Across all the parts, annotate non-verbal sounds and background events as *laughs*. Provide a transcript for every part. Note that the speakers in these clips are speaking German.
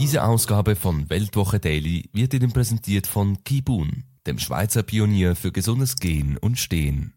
Diese Ausgabe von Weltwoche Daily wird Ihnen präsentiert von Kibun, dem Schweizer Pionier für gesundes Gehen und Stehen.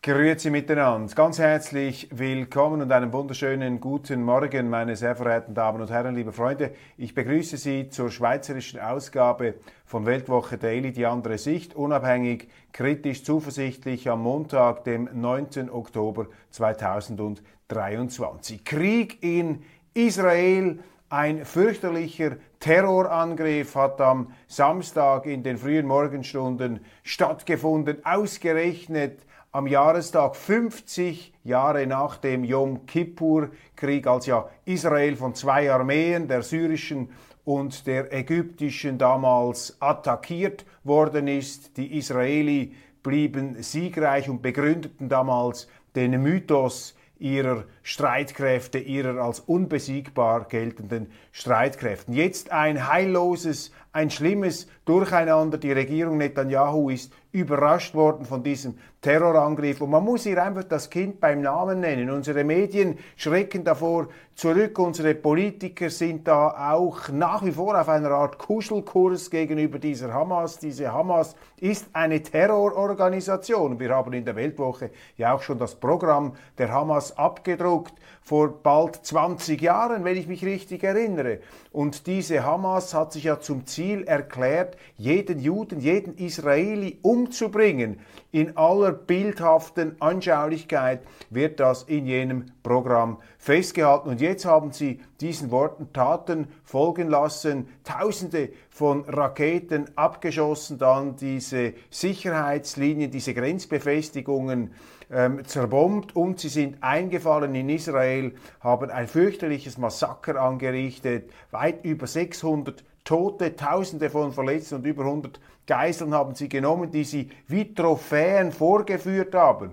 Grüezi miteinander. Ganz herzlich willkommen und einen wunderschönen guten Morgen, meine sehr verehrten Damen und Herren, liebe Freunde. Ich begrüße Sie zur schweizerischen Ausgabe von Weltwoche Daily, die andere Sicht, unabhängig, kritisch, zuversichtlich am Montag, dem 9. Oktober 2023. Krieg in Israel, ein fürchterlicher Terrorangriff hat am Samstag in den frühen Morgenstunden stattgefunden, ausgerechnet am Jahrestag 50 Jahre nach dem Yom Kippur-Krieg, als ja Israel von zwei Armeen, der syrischen und der ägyptischen, damals attackiert worden ist. Die Israeli blieben siegreich und begründeten damals den Mythos ihrer Streitkräfte, ihrer als unbesiegbar geltenden Streitkräften. Jetzt ein heilloses, ein schlimmes Durcheinander. Die Regierung Netanyahu ist überrascht worden von diesem Terrorangriff. Und man muss hier einfach das Kind beim Namen nennen. Unsere Medien schrecken davor zurück. Unsere Politiker sind da auch nach wie vor auf einer Art Kuschelkurs gegenüber dieser Hamas. Diese Hamas ist eine Terrororganisation. Wir haben in der Weltwoche ja auch schon das Programm der Hamas abgedruckt vor bald 20 Jahren, wenn ich mich richtig erinnere. Und diese Hamas hat sich ja zum Ziel erklärt, jeden Juden, jeden Israeli umzubringen. In aller bildhaften Anschaulichkeit wird das in jenem Programm festgehalten. Und jetzt haben sie diesen Worten Taten folgen lassen, Tausende von Raketen abgeschossen, dann diese Sicherheitslinien, diese Grenzbefestigungen ähm, zerbombt und sie sind eingefallen in Israel, haben ein fürchterliches Massaker angerichtet, weit über 600 Tote, Tausende von Verletzten und über 100 Geiseln haben sie genommen, die sie wie Trophäen vorgeführt haben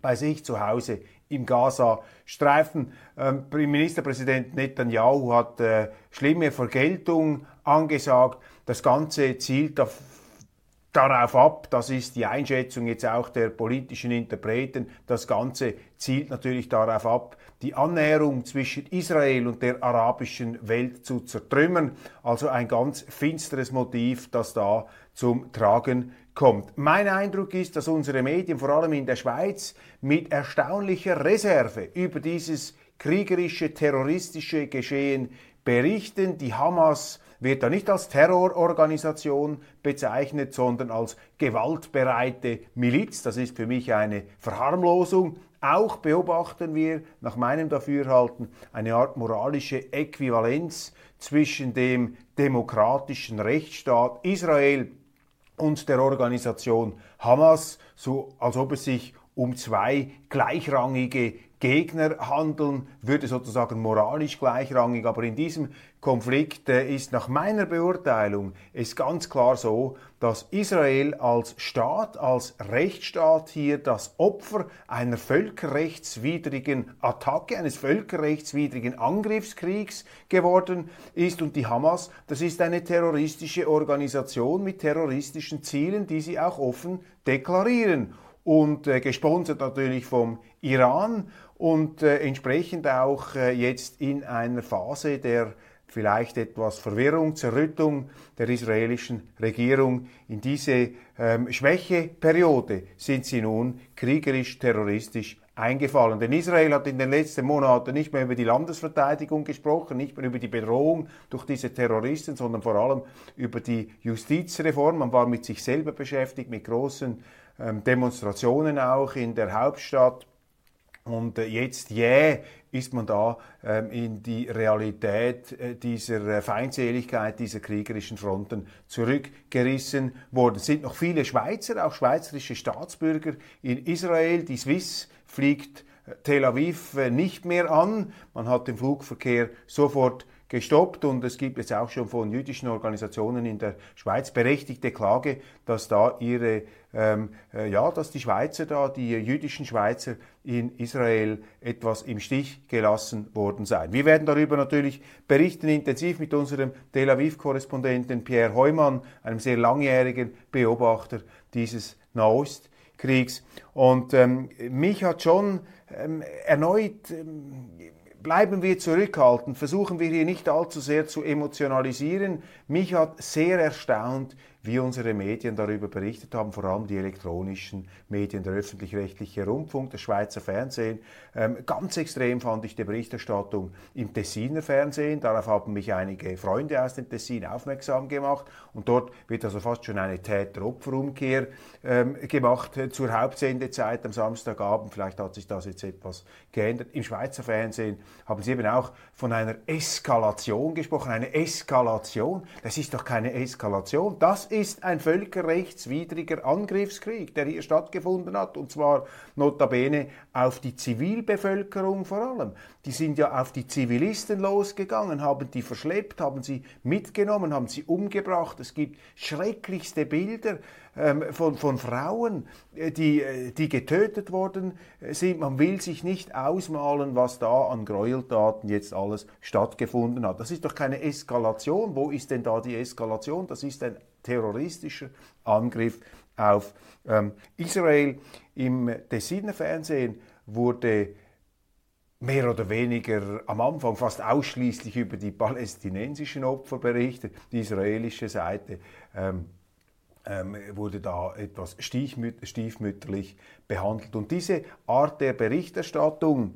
bei sich zu Hause im Gaza-Streifen. Ähm, Ministerpräsident Netanyahu hat äh, schlimme Vergeltung angesagt. Das Ganze zielt auf darauf ab, das ist die Einschätzung jetzt auch der politischen Interpreten, das Ganze zielt natürlich darauf ab, die Annäherung zwischen Israel und der arabischen Welt zu zertrümmern. Also ein ganz finsteres Motiv, das da zum Tragen kommt. Mein Eindruck ist, dass unsere Medien, vor allem in der Schweiz, mit erstaunlicher Reserve über dieses kriegerische, terroristische Geschehen berichten. Die Hamas wird da nicht als Terrororganisation bezeichnet, sondern als gewaltbereite Miliz. Das ist für mich eine Verharmlosung. Auch beobachten wir nach meinem Dafürhalten eine Art moralische Äquivalenz zwischen dem demokratischen Rechtsstaat Israel und der Organisation Hamas, so als ob es sich um zwei gleichrangige Gegner handeln, würde sozusagen moralisch gleichrangig. Aber in diesem Konflikt äh, ist nach meiner Beurteilung es ganz klar so, dass Israel als Staat, als Rechtsstaat hier das Opfer einer völkerrechtswidrigen Attacke, eines völkerrechtswidrigen Angriffskriegs geworden ist. Und die Hamas, das ist eine terroristische Organisation mit terroristischen Zielen, die sie auch offen deklarieren und äh, gesponsert natürlich vom Iran und äh, entsprechend auch äh, jetzt in einer Phase der vielleicht etwas Verwirrung, Zerrüttung der israelischen Regierung. In diese ähm, Schwächeperiode sind sie nun kriegerisch, terroristisch eingefallen. Denn Israel hat in den letzten Monaten nicht mehr über die Landesverteidigung gesprochen, nicht mehr über die Bedrohung durch diese Terroristen, sondern vor allem über die Justizreform. Man war mit sich selber beschäftigt, mit großen ähm, Demonstrationen auch in der Hauptstadt Und äh, jetzt jäh yeah, ist man da ähm, in die Realität äh, dieser äh, Feindseligkeit, dieser kriegerischen Fronten zurückgerissen worden. Es sind noch viele Schweizer, auch schweizerische Staatsbürger in Israel. Die Swiss fliegt Tel Aviv nicht mehr an. Man hat den Flugverkehr sofort gestoppt und es gibt jetzt auch schon von jüdischen Organisationen in der Schweiz berechtigte Klage, dass da ihre ähm, äh, ja, dass die Schweizer da, die jüdischen Schweizer in Israel etwas im Stich gelassen worden seien. Wir werden darüber natürlich berichten intensiv mit unserem Tel Aviv-Korrespondenten Pierre Heumann, einem sehr langjährigen Beobachter dieses Nahostkriegs. Und ähm, mich hat schon ähm, erneut ähm, bleiben wir zurückhaltend, versuchen wir hier nicht allzu sehr zu emotionalisieren. Mich hat sehr erstaunt, wie unsere Medien darüber berichtet haben, vor allem die elektronischen Medien, der öffentlich-rechtliche Rundfunk, das Schweizer Fernsehen. Ähm, ganz extrem fand ich die Berichterstattung im Tessiner Fernsehen. Darauf haben mich einige Freunde aus dem Tessin aufmerksam gemacht. Und dort wird also fast schon eine Täter-Opfer-Umkehr ähm, gemacht äh, zur Hauptsendezeit am Samstagabend. Vielleicht hat sich das jetzt etwas geändert. Im Schweizer Fernsehen haben sie eben auch von einer Eskalation gesprochen. Eine Eskalation. Das ist doch keine Eskalation. Das ist ein völkerrechtswidriger Angriffskrieg, der hier stattgefunden hat, und zwar notabene auf die Zivilbevölkerung vor allem. Die sind ja auf die Zivilisten losgegangen, haben die verschleppt, haben sie mitgenommen, haben sie umgebracht. Es gibt schrecklichste Bilder von, von Frauen, äh, die, äh, die getötet worden sind. Man will sich nicht ausmalen, was da an Gräueltaten jetzt alles stattgefunden hat. Das ist doch keine Eskalation. Wo ist denn da die Eskalation? Das ist ein terroristischer Angriff auf ähm, Israel. Im Tessiner Fernsehen wurde mehr oder weniger am Anfang fast ausschließlich über die palästinensischen Opfer berichtet. Die israelische Seite ähm, ähm, wurde da etwas stiefmütterlich behandelt. Und diese Art der Berichterstattung,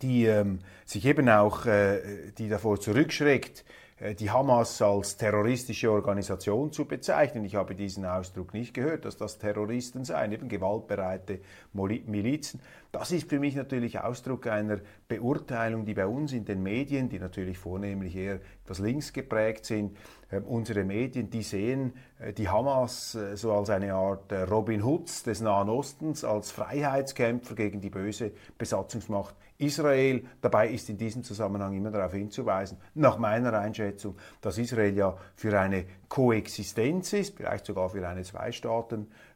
die ähm, sich eben auch, äh, die davor zurückschreckt, äh, die Hamas als terroristische Organisation zu bezeichnen. Ich habe diesen Ausdruck nicht gehört, dass das Terroristen seien, eben gewaltbereite Milizen. Das ist für mich natürlich Ausdruck einer Beurteilung, die bei uns in den Medien, die natürlich vornehmlich eher etwas links geprägt sind, äh, unsere Medien, die sehen äh, die Hamas äh, so als eine Art äh, Robin Hoods des Nahen Ostens, als Freiheitskämpfer gegen die böse Besatzungsmacht Israel. Dabei ist in diesem Zusammenhang immer darauf hinzuweisen, nach meiner Einschätzung, dass Israel ja für eine Koexistenz ist, vielleicht sogar für eine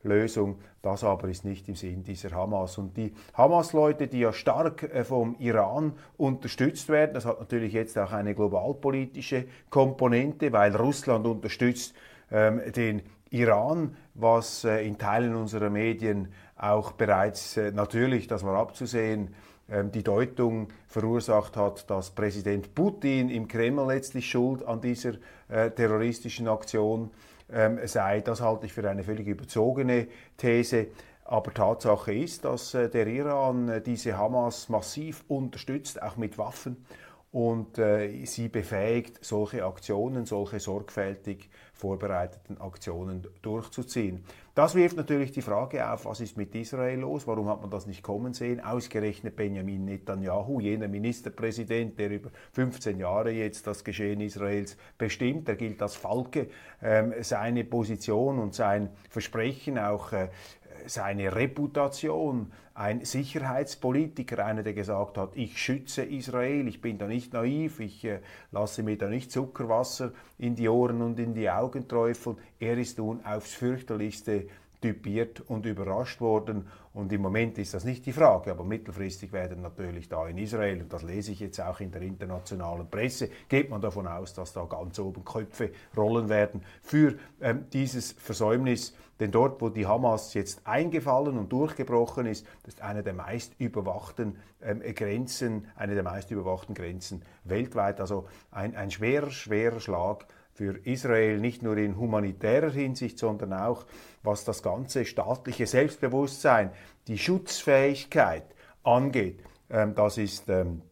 Zwei-Staaten-Lösung. Das aber ist nicht im Sinn dieser Hamas. Und die Hamas-Leute, die ja stark vom Iran unterstützt werden, das hat natürlich jetzt auch eine globalpolitische Komponente, weil Russland unterstützt ähm, den Iran, was äh, in Teilen unserer Medien auch bereits äh, natürlich, das war abzusehen, ähm, die Deutung verursacht hat, dass Präsident Putin im Kreml letztlich schuld an dieser äh, terroristischen Aktion ähm, sei. Das halte ich für eine völlig überzogene These. Aber Tatsache ist, dass äh, der Iran äh, diese Hamas massiv unterstützt, auch mit Waffen und äh, sie befähigt, solche Aktionen, solche sorgfältig vorbereiteten Aktionen durchzuziehen. Das wirft natürlich die Frage auf, was ist mit Israel los? Warum hat man das nicht kommen sehen? Ausgerechnet Benjamin Netanyahu, jener Ministerpräsident, der über 15 Jahre jetzt das Geschehen Israels bestimmt, der gilt als Falke. Ähm, seine Position und sein Versprechen, auch äh, seine Reputation, ein Sicherheitspolitiker, einer, der gesagt hat, ich schütze Israel, ich bin da nicht naiv, ich äh, lasse mir da nicht Zuckerwasser in die Ohren und in die Augen träufeln. Er ist nun aufs fürchterlichste typiert und überrascht worden. Und im Moment ist das nicht die Frage, aber mittelfristig werden natürlich da in Israel, und das lese ich jetzt auch in der internationalen Presse, geht man davon aus, dass da ganz oben Köpfe rollen werden für ähm, dieses Versäumnis. Denn dort, wo die Hamas jetzt eingefallen und durchgebrochen ist, das ist eine der meist überwachten ähm, Grenzen, eine der meist überwachten Grenzen weltweit. Also ein, ein schwerer, schwerer Schlag für Israel, nicht nur in humanitärer Hinsicht, sondern auch was das ganze staatliche Selbstbewusstsein, die Schutzfähigkeit angeht. Ähm, das ist ähm,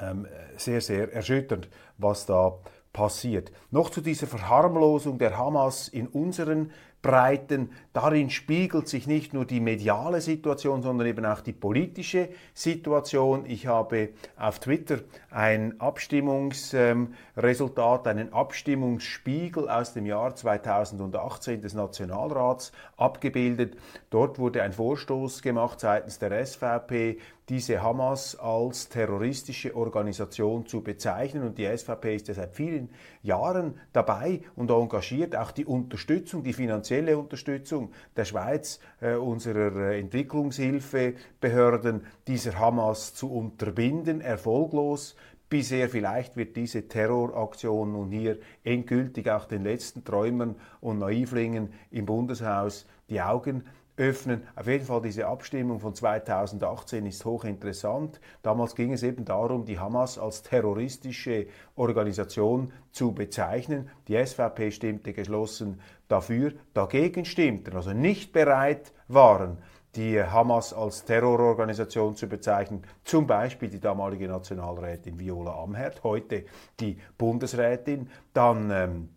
ähm, sehr, sehr erschütternd, was da passiert. Noch zu dieser Verharmlosung der Hamas in unseren Breiten. Darin spiegelt sich nicht nur die mediale Situation, sondern eben auch die politische Situation. Ich habe auf Twitter ein Abstimmungsresultat, einen Abstimmungsspiegel aus dem Jahr 2018 des Nationalrats abgebildet. Dort wurde ein Vorstoß gemacht seitens der SVP, diese Hamas als terroristische Organisation zu bezeichnen. Und die SVP ist ja seit vielen Jahren dabei und engagiert, auch die Unterstützung, die finanzielle Unterstützung der Schweiz, äh, unserer äh, Entwicklungshilfebehörden, dieser Hamas zu unterbinden, erfolglos. Bisher vielleicht wird diese Terroraktion nun hier endgültig auch den letzten Träumern und Naivlingen im Bundeshaus die Augen öffnen. Auf jeden Fall diese Abstimmung von 2018 ist hochinteressant. Damals ging es eben darum, die Hamas als terroristische Organisation zu bezeichnen. Die SVP stimmte geschlossen dafür, dagegen stimmten, also nicht bereit waren, die Hamas als Terrororganisation zu bezeichnen, zum Beispiel die damalige Nationalrätin Viola Amherd, heute die Bundesrätin, dann ähm,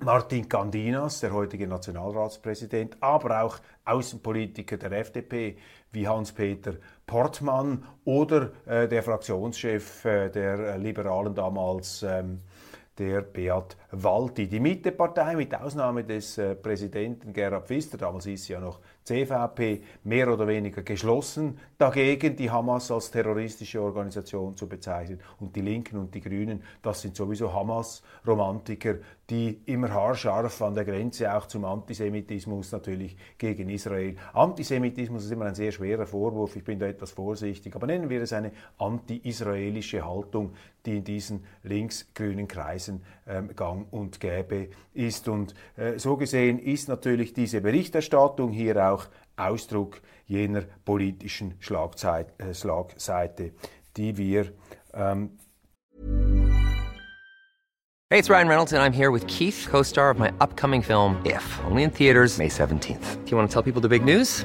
Martin Candinas, der heutige Nationalratspräsident, aber auch Außenpolitiker der FDP wie Hans-Peter Portmann oder äh, der Fraktionschef äh, der Liberalen damals, ähm, der Beat Walti. Die Mittepartei, mit Ausnahme des äh, Präsidenten Gerhard Pfister, damals ist sie ja noch CVP mehr oder weniger geschlossen dagegen, die Hamas als terroristische Organisation zu bezeichnen. Und die Linken und die Grünen, das sind sowieso Hamas-Romantiker, die immer haarscharf an der Grenze auch zum Antisemitismus natürlich gegen Israel. Antisemitismus ist immer ein sehr schwerer Vorwurf, ich bin da etwas vorsichtig, aber nennen wir es eine anti-israelische Haltung, die in diesen links-grünen Kreisen ähm, gang und gäbe ist. Und äh, so gesehen ist natürlich diese Berichterstattung hier auch Ausdruck jener politischen äh, Schlagseite, die wir ähm Hey, it's Ryan Reynolds and I'm here with Keith, co-star of my upcoming film If, only in theaters May 17th. Do you want to tell people the big news?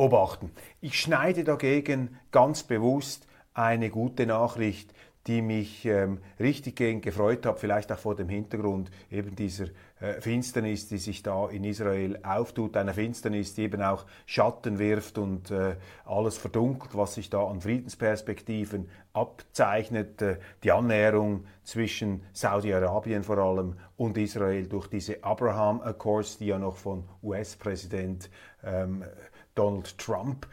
Beobachten. Ich schneide dagegen ganz bewusst eine gute Nachricht die mich ähm, richtig gegen gefreut hat, vielleicht auch vor dem Hintergrund eben dieser äh, Finsternis, die sich da in Israel auftut, einer Finsternis, die eben auch Schatten wirft und äh, alles verdunkelt, was sich da an Friedensperspektiven abzeichnet, äh, die Annäherung zwischen Saudi-Arabien vor allem und Israel durch diese Abraham Accords, die ja noch von US-Präsident ähm, Donald Trump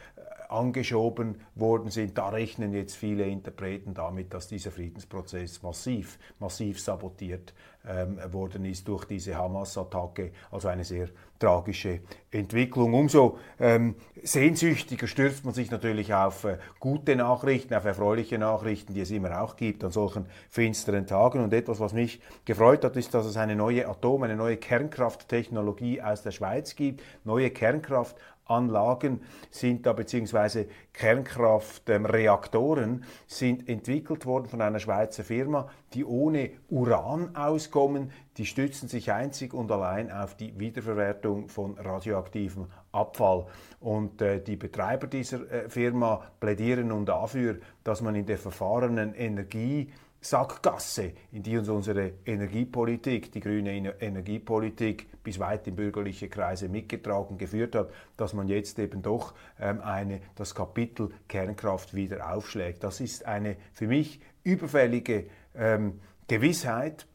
angeschoben worden sind. Da rechnen jetzt viele Interpreten damit, dass dieser Friedensprozess massiv, massiv sabotiert ähm, worden ist durch diese Hamas-Attacke. Also eine sehr tragische Entwicklung. Umso ähm, sehnsüchtiger stürzt man sich natürlich auf äh, gute Nachrichten, auf erfreuliche Nachrichten, die es immer auch gibt an solchen finsteren Tagen. Und etwas, was mich gefreut hat, ist, dass es eine neue Atom-, eine neue Kernkrafttechnologie aus der Schweiz gibt. Neue Kernkraft Anlagen sind da, beziehungsweise Kernkraftreaktoren sind entwickelt worden von einer Schweizer Firma, die ohne Uran auskommen. Die stützen sich einzig und allein auf die Wiederverwertung von radioaktivem Abfall. Und äh, die Betreiber dieser äh, Firma plädieren nun dafür, dass man in der verfahrenen Energie Sackgasse, in die uns unsere Energiepolitik, die grüne Energiepolitik bis weit in bürgerliche Kreise mitgetragen geführt hat, dass man jetzt eben doch ähm, eine, das Kapitel Kernkraft wieder aufschlägt. Das ist eine für mich überfällige ähm, Gewissheit,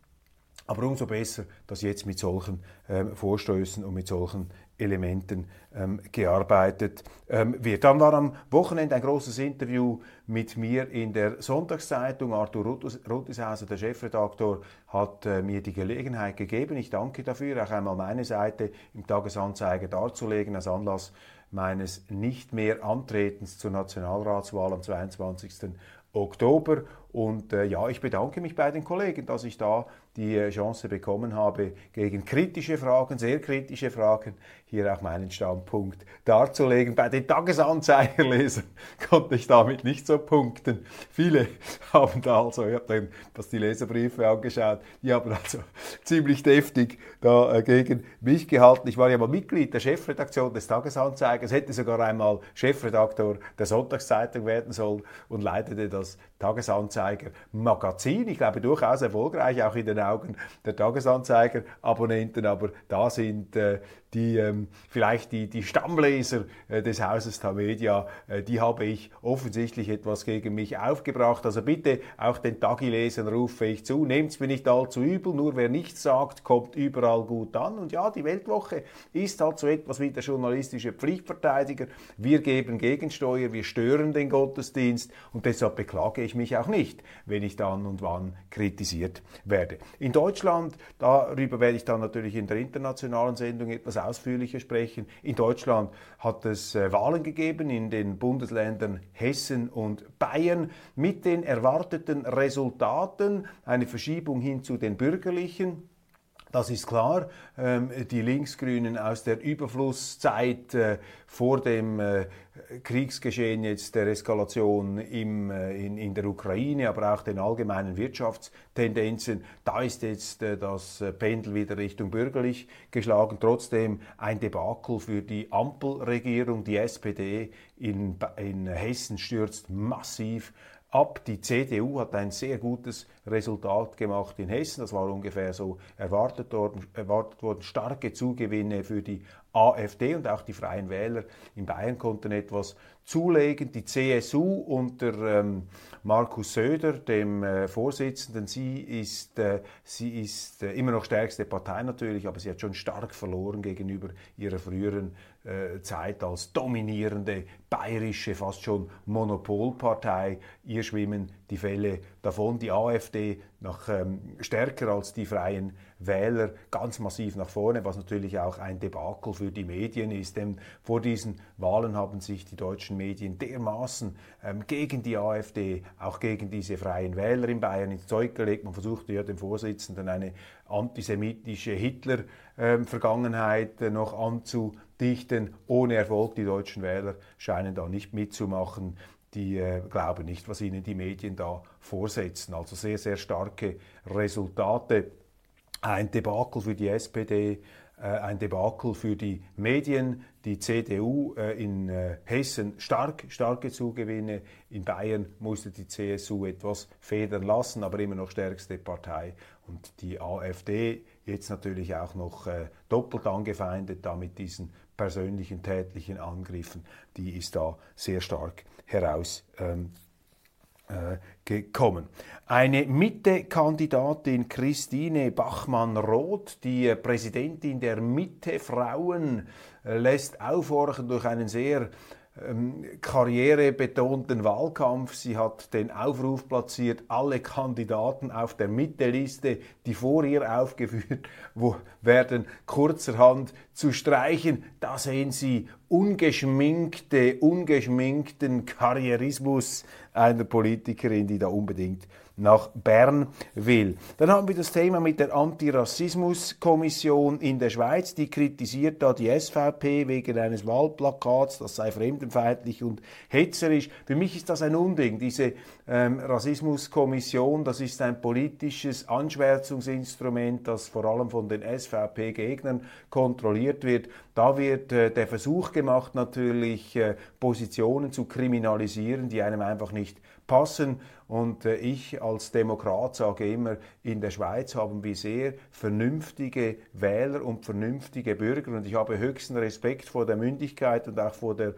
Aber umso besser, dass jetzt mit solchen ähm, Vorstößen und mit solchen Elementen ähm, gearbeitet ähm, wird. Dann war am Wochenende ein großes Interview mit mir in der Sonntagszeitung. Arthur Ruttishauser, der Chefredaktor, hat äh, mir die Gelegenheit gegeben. Ich danke dafür, auch einmal meine Seite im Tagesanzeiger darzulegen, als Anlass meines nicht mehr Antretens zur Nationalratswahl am 22. Oktober. Und äh, ja, ich bedanke mich bei den Kollegen, dass ich da die äh, Chance bekommen habe, gegen kritische Fragen, sehr kritische Fragen, hier auch meinen Standpunkt darzulegen. Bei den Tagesanzeigerlesern *laughs* konnte ich damit nicht so punkten. Viele *laughs* haben da also, ich habe dann die Leserbriefe angeschaut, die haben also *laughs* ziemlich deftig da äh, gegen mich gehalten. Ich war ja mal Mitglied der Chefredaktion des Tagesanzeigers, hätte sogar einmal Chefredaktor der Sonntagszeitung werden sollen und leitete das Tagesanzeiger Magazin. Ich glaube durchaus erfolgreich, auch in den Augen der Tagesanzeiger-Abonnenten, aber da sind äh, die, ähm, vielleicht die, die Stammleser äh, des Hauses Tamedia, äh, die habe ich offensichtlich etwas gegen mich aufgebracht. Also bitte auch den Tagi-Lesern rufe ich zu, nehmt es mir nicht allzu übel, nur wer nichts sagt, kommt überall gut an. Und ja, die Weltwoche ist halt so etwas wie der journalistische Pflichtverteidiger. Wir geben Gegensteuer, wir stören den Gottesdienst und deshalb beklage ich mich auch nicht, wenn ich dann und wann kritisiert werde. In Deutschland, darüber werde ich dann natürlich in der internationalen Sendung etwas ausführlicher sprechen. In Deutschland hat es äh, Wahlen gegeben in den Bundesländern Hessen und Bayern mit den erwarteten Resultaten, eine Verschiebung hin zu den bürgerlichen. Das ist klar. Ähm, die Linksgrünen aus der Überflusszeit äh, vor dem äh, Kriegsgeschehen jetzt der Eskalation im, äh, in, in der Ukraine, aber auch den allgemeinen Wirtschaftstendenzen, da ist jetzt das Pendel wieder Richtung bürgerlich geschlagen. Trotzdem ein Debakel für die Ampelregierung. Die SPD in, in Hessen stürzt massiv ab. Die CDU hat ein sehr gutes Resultat gemacht in Hessen. Das war ungefähr so erwartet worden. Erwartet worden. Starke Zugewinne für die AfD und auch die Freien Wähler in Bayern konnten etwas zulegen. Die CSU unter ähm, Markus Söder, dem äh, Vorsitzenden, sie ist, äh, sie ist äh, immer noch stärkste Partei natürlich, aber sie hat schon stark verloren gegenüber ihrer früheren äh, Zeit als dominierende bayerische, fast schon Monopolpartei. Ihr schwimmen die Fälle davon. Die AfD noch ähm, stärker als die Freien Wähler ganz massiv nach vorne, was natürlich auch ein Debakel für die Medien ist. Denn vor diesen Wahlen haben sich die deutschen Medien dermaßen ähm, gegen die AfD, auch gegen diese Freien Wähler in Bayern ins Zeug gelegt. Man versuchte ja dem Vorsitzenden eine antisemitische Hitler-Vergangenheit ähm, äh, noch anzudichten. Ohne Erfolg. Die deutschen Wähler scheinen da nicht mitzumachen. Die äh, glauben nicht, was ihnen die Medien da vorsetzen. Also sehr, sehr starke Resultate. Ein Debakel für die SPD, äh, ein Debakel für die Medien, die CDU äh, in äh, Hessen stark, starke Zugewinne, in Bayern musste die CSU etwas federn lassen, aber immer noch stärkste Partei. Und die AfD jetzt natürlich auch noch doppelt angefeindet, da mit diesen persönlichen tätlichen Angriffen, die ist da sehr stark heraus. Ähm, äh, gekommen. Eine Mitte-Kandidatin Christine Bachmann-Roth, die äh, Präsidentin der Mitte-Frauen, äh, lässt aufhorchen durch einen sehr karrierebetonten Wahlkampf. Sie hat den Aufruf platziert, alle Kandidaten auf der Mitteliste, die vor ihr aufgeführt *laughs* werden, kurzerhand zu streichen. Da sehen Sie ungeschminkte, ungeschminkten Karrierismus einer Politikerin, die da unbedingt nach Bern will. Dann haben wir das Thema mit der Antirassismuskommission in der Schweiz. Die kritisiert da die SVP wegen eines Wahlplakats, das sei fremdenfeindlich und hetzerisch. Für mich ist das ein Unding. Diese ähm, Rassismuskommission, das ist ein politisches Anschwärzungsinstrument, das vor allem von den SVP-Gegnern kontrolliert wird. Da wird äh, der Versuch gemacht, natürlich äh, Positionen zu kriminalisieren, die einem einfach nicht passen. Und äh, ich als Demokrat sage immer, in der Schweiz haben wir sehr vernünftige Wähler und vernünftige Bürger. Und ich habe höchsten Respekt vor der Mündigkeit und auch vor der,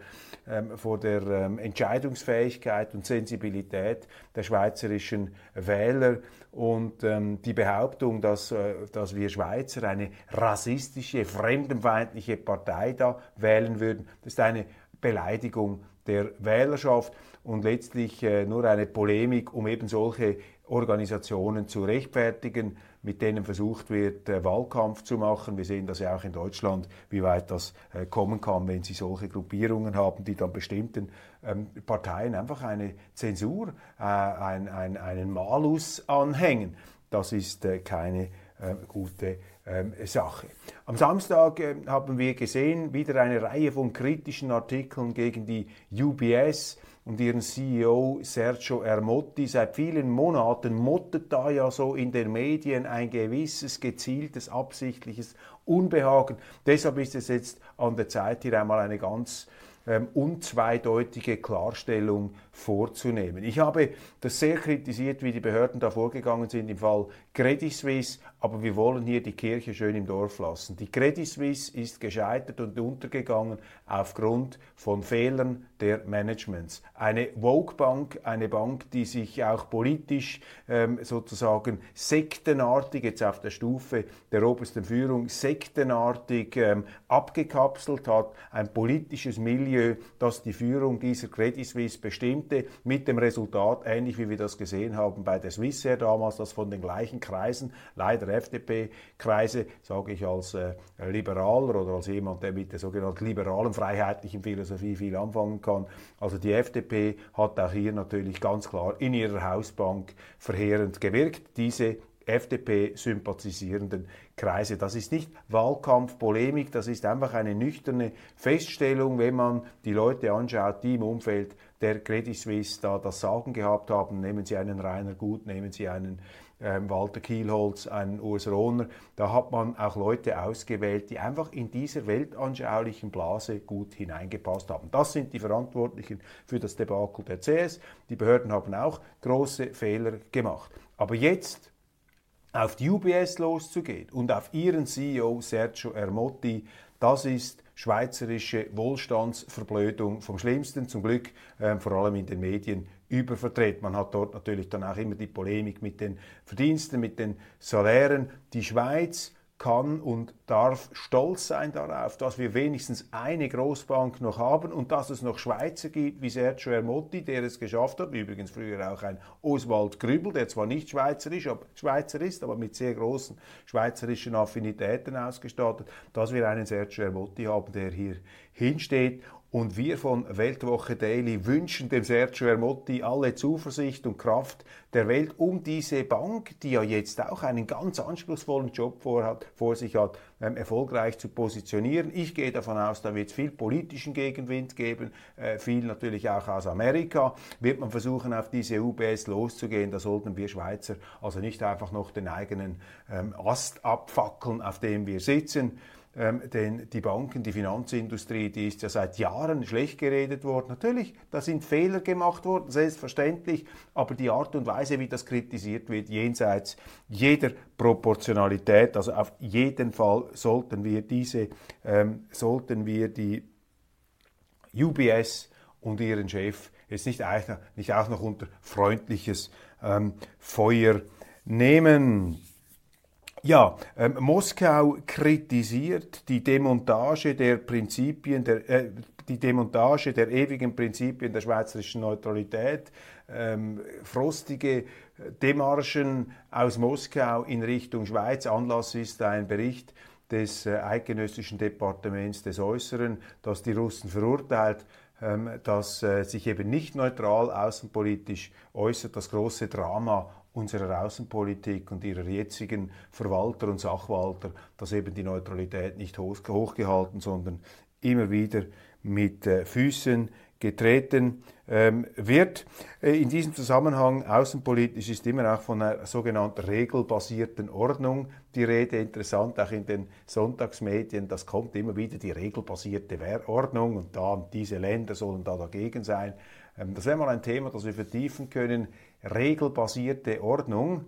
ähm, vor der ähm, Entscheidungsfähigkeit und Sensibilität der schweizerischen Wähler. Und ähm, die Behauptung, dass, äh, dass wir Schweizer eine rassistische, fremdenfeindliche Partei da wählen würden, das ist eine Beleidigung der Wählerschaft und letztlich äh, nur eine Polemik, um eben solche Organisationen zu rechtfertigen, mit denen versucht wird, äh, Wahlkampf zu machen. Wir sehen das ja auch in Deutschland, wie weit das äh, kommen kann, wenn Sie solche Gruppierungen haben, die dann bestimmten ähm, Parteien einfach eine Zensur, ein, ein, einen Malus anhängen. Das ist keine äh, gute ähm, Sache. Am Samstag haben wir gesehen, wieder eine Reihe von kritischen Artikeln gegen die UBS und ihren CEO Sergio Ermotti. Seit vielen Monaten mottet da ja so in den Medien ein gewisses, gezieltes, absichtliches Unbehagen. Deshalb ist es jetzt an der Zeit, hier einmal eine ganz ähm, unzweideutige Klarstellung vorzunehmen. Ich habe das sehr kritisiert, wie die Behörden da vorgegangen sind im Fall Credit Suisse, aber wir wollen hier die Kirche schön im Dorf lassen. Die Credit Suisse ist gescheitert und untergegangen aufgrund von Fehlern der Managements. Eine Vogue-Bank, eine Bank, die sich auch politisch ähm, sozusagen sektenartig, jetzt auf der Stufe der obersten Führung, sektenartig ähm, abgekapselt hat, ein politisches Milieu, das die Führung dieser Credit Suisse bestimmte, mit dem Resultat, ähnlich wie wir das gesehen haben bei der Swissair damals, dass von den gleichen Kreisen, leider FDP-Kreise, sage ich als äh, Liberaler oder als jemand, der mit der sogenannten liberalen freiheitlichen Philosophie viel anfangen kann. Also die FDP hat auch hier natürlich ganz klar in ihrer Hausbank verheerend gewirkt. Diese FDP-sympathisierenden Kreise. Das ist nicht Wahlkampf, Polemik, das ist einfach eine nüchterne Feststellung, wenn man die Leute anschaut, die im Umfeld der Credit Suisse da das Sagen gehabt haben. Nehmen Sie einen Rainer Gut, nehmen Sie einen ähm, Walter Kielholz, einen Urs Rohner. Da hat man auch Leute ausgewählt, die einfach in dieser weltanschaulichen Blase gut hineingepasst haben. Das sind die Verantwortlichen für das Debakel der CS. Die Behörden haben auch große Fehler gemacht. Aber jetzt auf die UBS loszugehen und auf ihren CEO Sergio Ermotti, das ist schweizerische Wohlstandsverblödung vom Schlimmsten, zum Glück äh, vor allem in den Medien übervertreten. Man hat dort natürlich dann auch immer die Polemik mit den Verdiensten, mit den Salären. Die Schweiz kann und darf stolz sein darauf, dass wir wenigstens eine Großbank noch haben und dass es noch Schweizer gibt, wie Sergio Ermotti, der es geschafft hat, übrigens früher auch ein Oswald Grübel, der zwar nicht schweizerisch, aber Schweizer ist, aber mit sehr großen schweizerischen Affinitäten ausgestattet, dass wir einen Sergio Ermotti haben, der hier hinsteht und wir von Weltwoche Daily wünschen dem Sergio Ermotti alle Zuversicht und Kraft der Welt, um diese Bank, die ja jetzt auch einen ganz anspruchsvollen Job vorhat, vor sich hat, ähm, erfolgreich zu positionieren. Ich gehe davon aus, da wird es viel politischen Gegenwind geben, äh, viel natürlich auch aus Amerika. Wird man versuchen, auf diese UBS loszugehen, da sollten wir Schweizer also nicht einfach noch den eigenen ähm, Ast abfackeln, auf dem wir sitzen. Ähm, denn die Banken, die Finanzindustrie, die ist ja seit Jahren schlecht geredet worden. Natürlich, da sind Fehler gemacht worden, selbstverständlich, aber die Art und Weise, wie das kritisiert wird, jenseits jeder Proportionalität, also auf jeden Fall sollten wir diese, ähm, sollten wir die UBS und ihren Chef jetzt nicht, nicht auch noch unter freundliches ähm, Feuer nehmen. Ja, ähm, Moskau kritisiert die Demontage der Prinzipien der äh, die Demontage der ewigen Prinzipien der schweizerischen Neutralität, ähm, frostige Demarschen aus Moskau in Richtung Schweiz. Anlass ist ein Bericht des äh, Eidgenössischen Departements des Äußeren, das die Russen verurteilt, ähm, dass äh, sich eben nicht neutral außenpolitisch äußert. Das große Drama unserer Außenpolitik und ihrer jetzigen Verwalter und Sachwalter, dass eben die Neutralität nicht hochgehalten, sondern immer wieder mit äh, Füßen getreten ähm, wird. Äh, in diesem Zusammenhang außenpolitisch ist immer auch von einer sogenannten regelbasierten Ordnung die Rede. Interessant auch in den Sonntagsmedien, das kommt immer wieder die regelbasierte Ordnung und da diese Länder sollen da dagegen sein. Ähm, das wäre mal ein Thema, das wir vertiefen können. Regelbasierte Ordnung.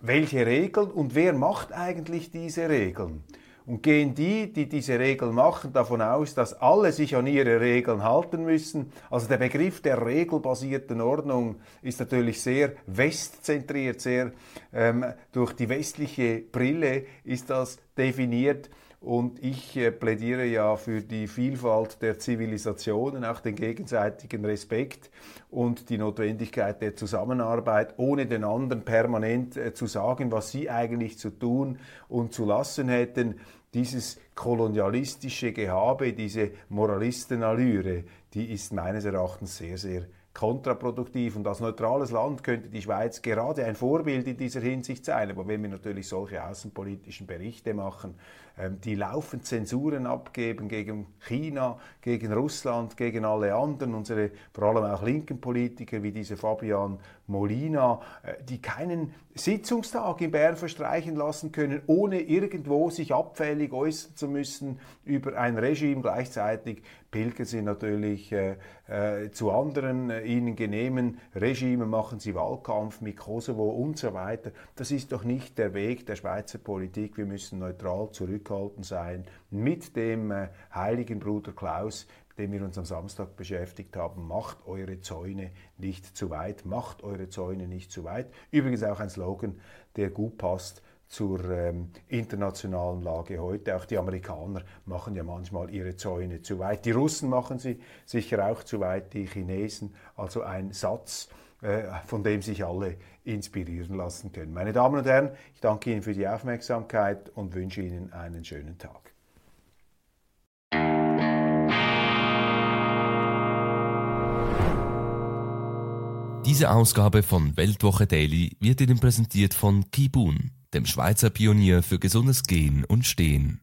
Welche Regeln und wer macht eigentlich diese Regeln? Und gehen die, die diese Regeln machen, davon aus, dass alle sich an ihre Regeln halten müssen? Also der Begriff der regelbasierten Ordnung ist natürlich sehr westzentriert, sehr ähm, durch die westliche Brille ist das definiert. Und ich äh, plädiere ja für die Vielfalt der Zivilisationen, auch den gegenseitigen Respekt und die Notwendigkeit der Zusammenarbeit, ohne den anderen permanent äh, zu sagen, was sie eigentlich zu tun und zu lassen hätten. Dieses kolonialistische Gehabe, diese Moralistenallüre, die ist meines Erachtens sehr, sehr kontraproduktiv. Und als neutrales Land könnte die Schweiz gerade ein Vorbild in dieser Hinsicht sein. Aber wenn wir natürlich solche außenpolitischen Berichte machen, die laufend Zensuren abgeben gegen China, gegen Russland, gegen alle anderen, unsere vor allem auch linken Politiker wie diese Fabian Molina, äh, die keinen Sitzungstag in Bern verstreichen lassen können, ohne irgendwo sich abfällig äußern zu müssen über ein Regime. Gleichzeitig pilgern sie natürlich äh, äh, zu anderen äh, ihnen genehmen Regimen, machen sie Wahlkampf mit Kosovo und so weiter. Das ist doch nicht der Weg der Schweizer Politik. Wir müssen neutral zurückhaltend sein mit dem äh, heiligen Bruder Klaus, dem wir uns am Samstag beschäftigt haben. Macht eure Zäune nicht zu weit, macht eure Zäune nicht zu weit. Übrigens auch ein Slogan, der gut passt zur ähm, internationalen Lage heute. Auch die Amerikaner machen ja manchmal ihre Zäune zu weit. Die Russen machen sie sicher auch zu weit, die Chinesen. Also ein Satz, von dem sich alle inspirieren lassen können. Meine Damen und Herren, ich danke Ihnen für die Aufmerksamkeit und wünsche Ihnen einen schönen Tag. Diese Ausgabe von Weltwoche Daily wird Ihnen präsentiert von Kibun, dem Schweizer Pionier für gesundes Gehen und Stehen.